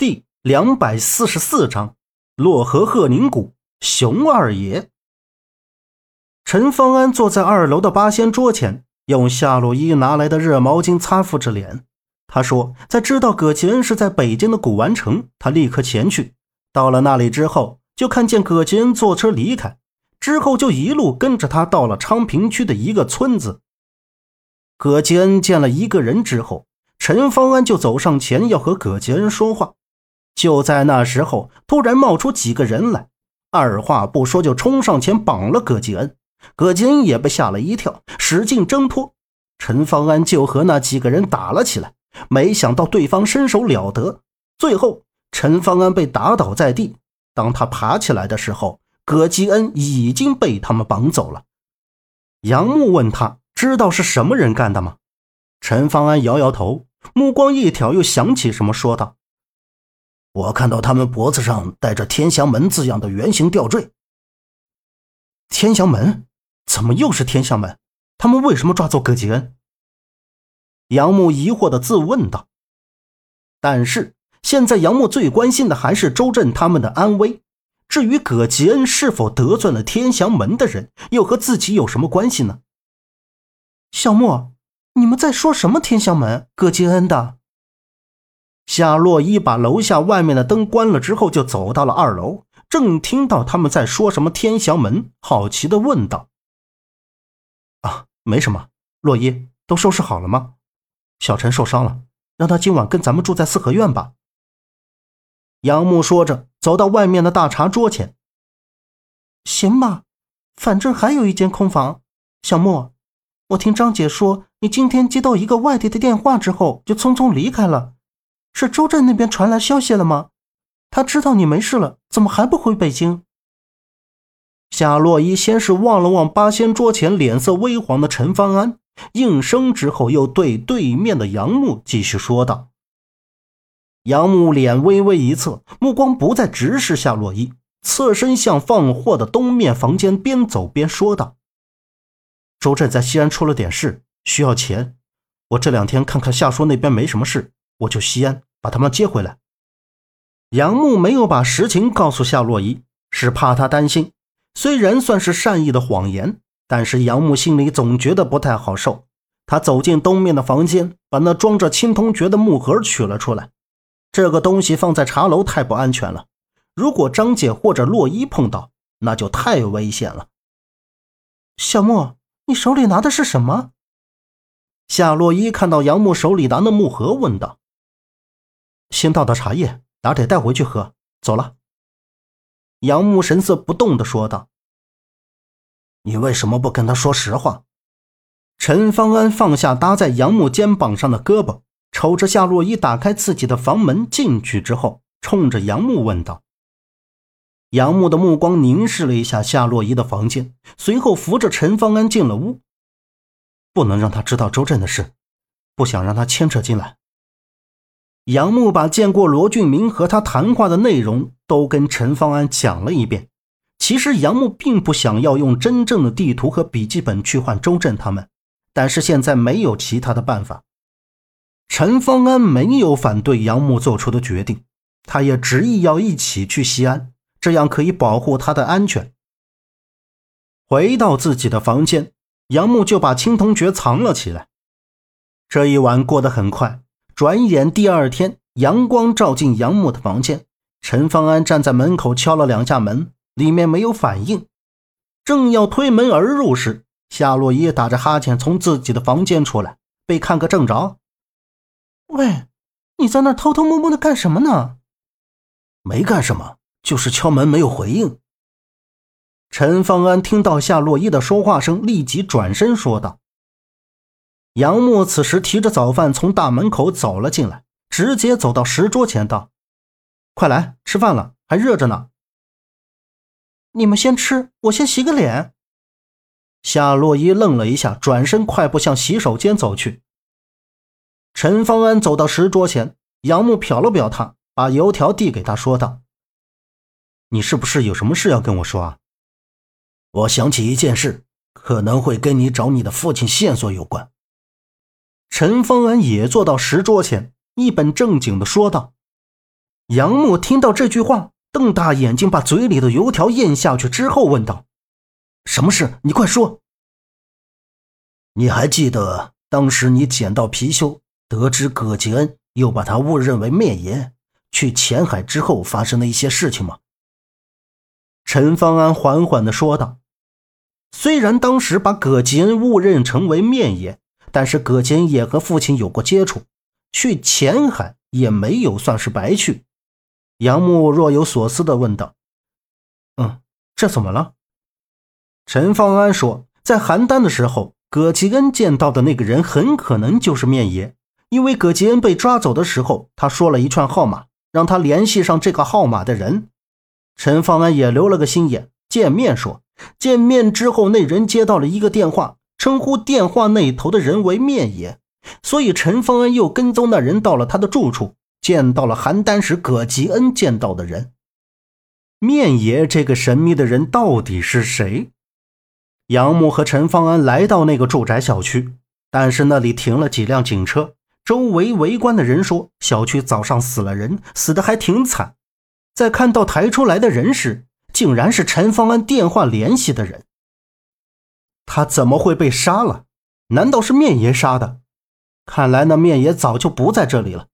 第两百四十四章，洛河鹤宁谷，熊二爷。陈方安坐在二楼的八仙桌前，用夏洛伊拿来的热毛巾擦拭着脸。他说：“在知道葛吉恩是在北京的古玩城，他立刻前去。到了那里之后，就看见葛吉恩坐车离开，之后就一路跟着他到了昌平区的一个村子。葛吉恩见了一个人之后。”陈方安就走上前要和葛杰恩说话，就在那时候，突然冒出几个人来，二话不说就冲上前绑了葛吉恩。葛吉恩也被吓了一跳，使劲挣脱。陈方安就和那几个人打了起来，没想到对方身手了得，最后陈方安被打倒在地。当他爬起来的时候，葛吉恩已经被他们绑走了。杨木问他知道是什么人干的吗？陈方安摇摇头。目光一挑，又想起什么，说道：“我看到他们脖子上戴着‘天祥门’字样的圆形吊坠。天祥门？怎么又是天祥门？他们为什么抓走葛吉恩？”杨木疑惑的自问道。但是现在，杨木最关心的还是周震他们的安危。至于葛吉恩是否得罪了天祥门的人，又和自己有什么关系呢？小莫。你们在说什么？天祥门，葛吉恩的。夏洛伊把楼下外面的灯关了之后，就走到了二楼，正听到他们在说什么天祥门，好奇的问道：“啊，没什么，洛伊，都收拾好了吗？小陈受伤了，让他今晚跟咱们住在四合院吧。”杨木说着，走到外面的大茶桌前。行吧，反正还有一间空房。小莫，我听张姐说。你今天接到一个外地的电话之后，就匆匆离开了，是周震那边传来消息了吗？他知道你没事了，怎么还不回北京？夏洛伊先是望了望八仙桌前脸色微黄的陈方安，应声之后，又对对面的杨木继续说道。杨木脸微微一侧，目光不再直视夏洛伊，侧身向放货的东面房间边走边说道：“周震在西安出了点事。”需要钱，我这两天看看夏叔那边没什么事，我就西安把他们接回来。杨木没有把实情告诉夏洛伊，是怕他担心。虽然算是善意的谎言，但是杨木心里总觉得不太好受。他走进东面的房间，把那装着青铜爵的木盒取了出来。这个东西放在茶楼太不安全了，如果张姐或者洛伊碰到，那就太危险了。小莫，你手里拿的是什么？夏洛伊看到杨木手里拿的木盒，问道：“新倒的茶叶，哪得带回去喝？”走了。杨木神色不动的说道：“你为什么不跟他说实话？”陈方安放下搭在杨木肩膀上的胳膊，瞅着夏洛伊打开自己的房门进去之后，冲着杨木问道：“杨木的目光凝视了一下夏洛伊的房间，随后扶着陈方安进了屋。”不能让他知道周震的事，不想让他牵扯进来。杨木把见过罗俊明和他谈话的内容都跟陈方安讲了一遍。其实杨木并不想要用真正的地图和笔记本去换周震他们，但是现在没有其他的办法。陈方安没有反对杨木做出的决定，他也执意要一起去西安，这样可以保护他的安全。回到自己的房间。杨木就把青铜爵藏了起来。这一晚过得很快，转眼第二天，阳光照进杨木的房间。陈方安站在门口敲了两下门，里面没有反应。正要推门而入时，夏洛伊打着哈欠从自己的房间出来，被看个正着。喂，你在那偷偷摸摸的干什么呢？没干什么，就是敲门没有回应。陈方安听到夏洛伊的说话声，立即转身说道：“杨木此时提着早饭从大门口走了进来，直接走到石桌前道：‘快来吃饭了，还热着呢。’你们先吃，我先洗个脸。”夏洛伊愣了一下，转身快步向洗手间走去。陈方安走到石桌前，杨木瞟了瞟他，把油条递给他，说道：“你是不是有什么事要跟我说啊？”我想起一件事，可能会跟你找你的父亲线索有关。陈方安也坐到石桌前，一本正经的说道：“杨木听到这句话，瞪大眼睛，把嘴里的油条咽下去之后，问道：“什么事？你快说。”你还记得当时你捡到貔貅，得知葛吉恩又把他误认为灭爷，去前海之后发生的一些事情吗？陈方安缓缓地说道：“虽然当时把葛吉恩误认成为面爷，但是葛吉恩也和父亲有过接触，去前海也没有算是白去。”杨木若有所思地问道：“嗯，这怎么了？”陈方安说：“在邯郸的时候，葛吉恩见到的那个人很可能就是面爷，因为葛吉恩被抓走的时候，他说了一串号码，让他联系上这个号码的人。陈方安也留了个心眼，见面说，见面之后，那人接到了一个电话，称呼电话那头的人为面爷，所以陈方安又跟踪那人到了他的住处。”见到了邯郸时葛吉恩见到的人，面爷这个神秘的人到底是谁？杨木和陈方安来到那个住宅小区，但是那里停了几辆警车，周围围观的人说小区早上死了人，死的还挺惨。在看到抬出来的人时，竟然是陈方安电话联系的人。他怎么会被杀了？难道是面爷杀的？看来那面爷早就不在这里了。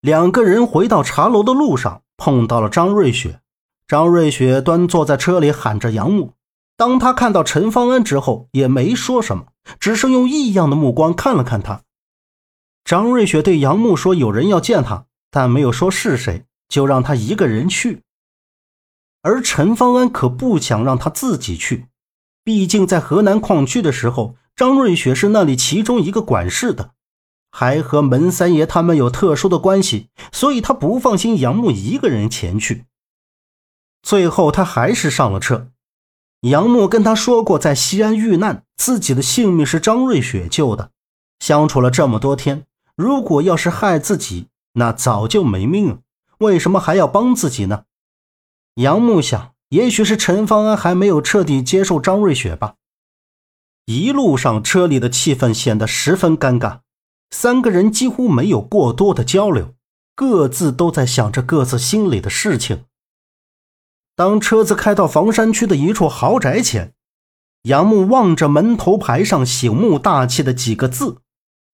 两个人回到茶楼的路上，碰到了张瑞雪。张瑞雪端坐在车里，喊着杨木。当他看到陈方安之后，也没说什么，只是用异样的目光看了看他。张瑞雪对杨木说：“有人要见他，但没有说是谁，就让他一个人去。”而陈方安可不想让他自己去，毕竟在河南矿区的时候，张瑞雪是那里其中一个管事的。还和门三爷他们有特殊的关系，所以他不放心杨木一个人前去。最后，他还是上了车。杨木跟他说过，在西安遇难，自己的性命是张瑞雪救的。相处了这么多天，如果要是害自己，那早就没命了。为什么还要帮自己呢？杨木想，也许是陈方安还没有彻底接受张瑞雪吧。一路上，车里的气氛显得十分尴尬。三个人几乎没有过多的交流，各自都在想着各自心里的事情。当车子开到房山区的一处豪宅前，杨木望着门头牌上醒目大气的几个字，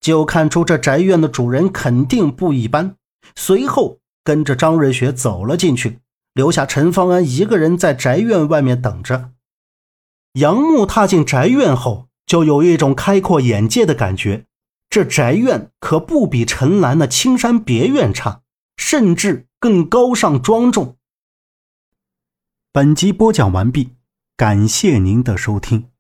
就看出这宅院的主人肯定不一般。随后跟着张瑞雪走了进去，留下陈方安一个人在宅院外面等着。杨木踏进宅院后，就有一种开阔眼界的感觉。这宅院可不比陈兰的青山别院差，甚至更高尚庄重。本集播讲完毕，感谢您的收听。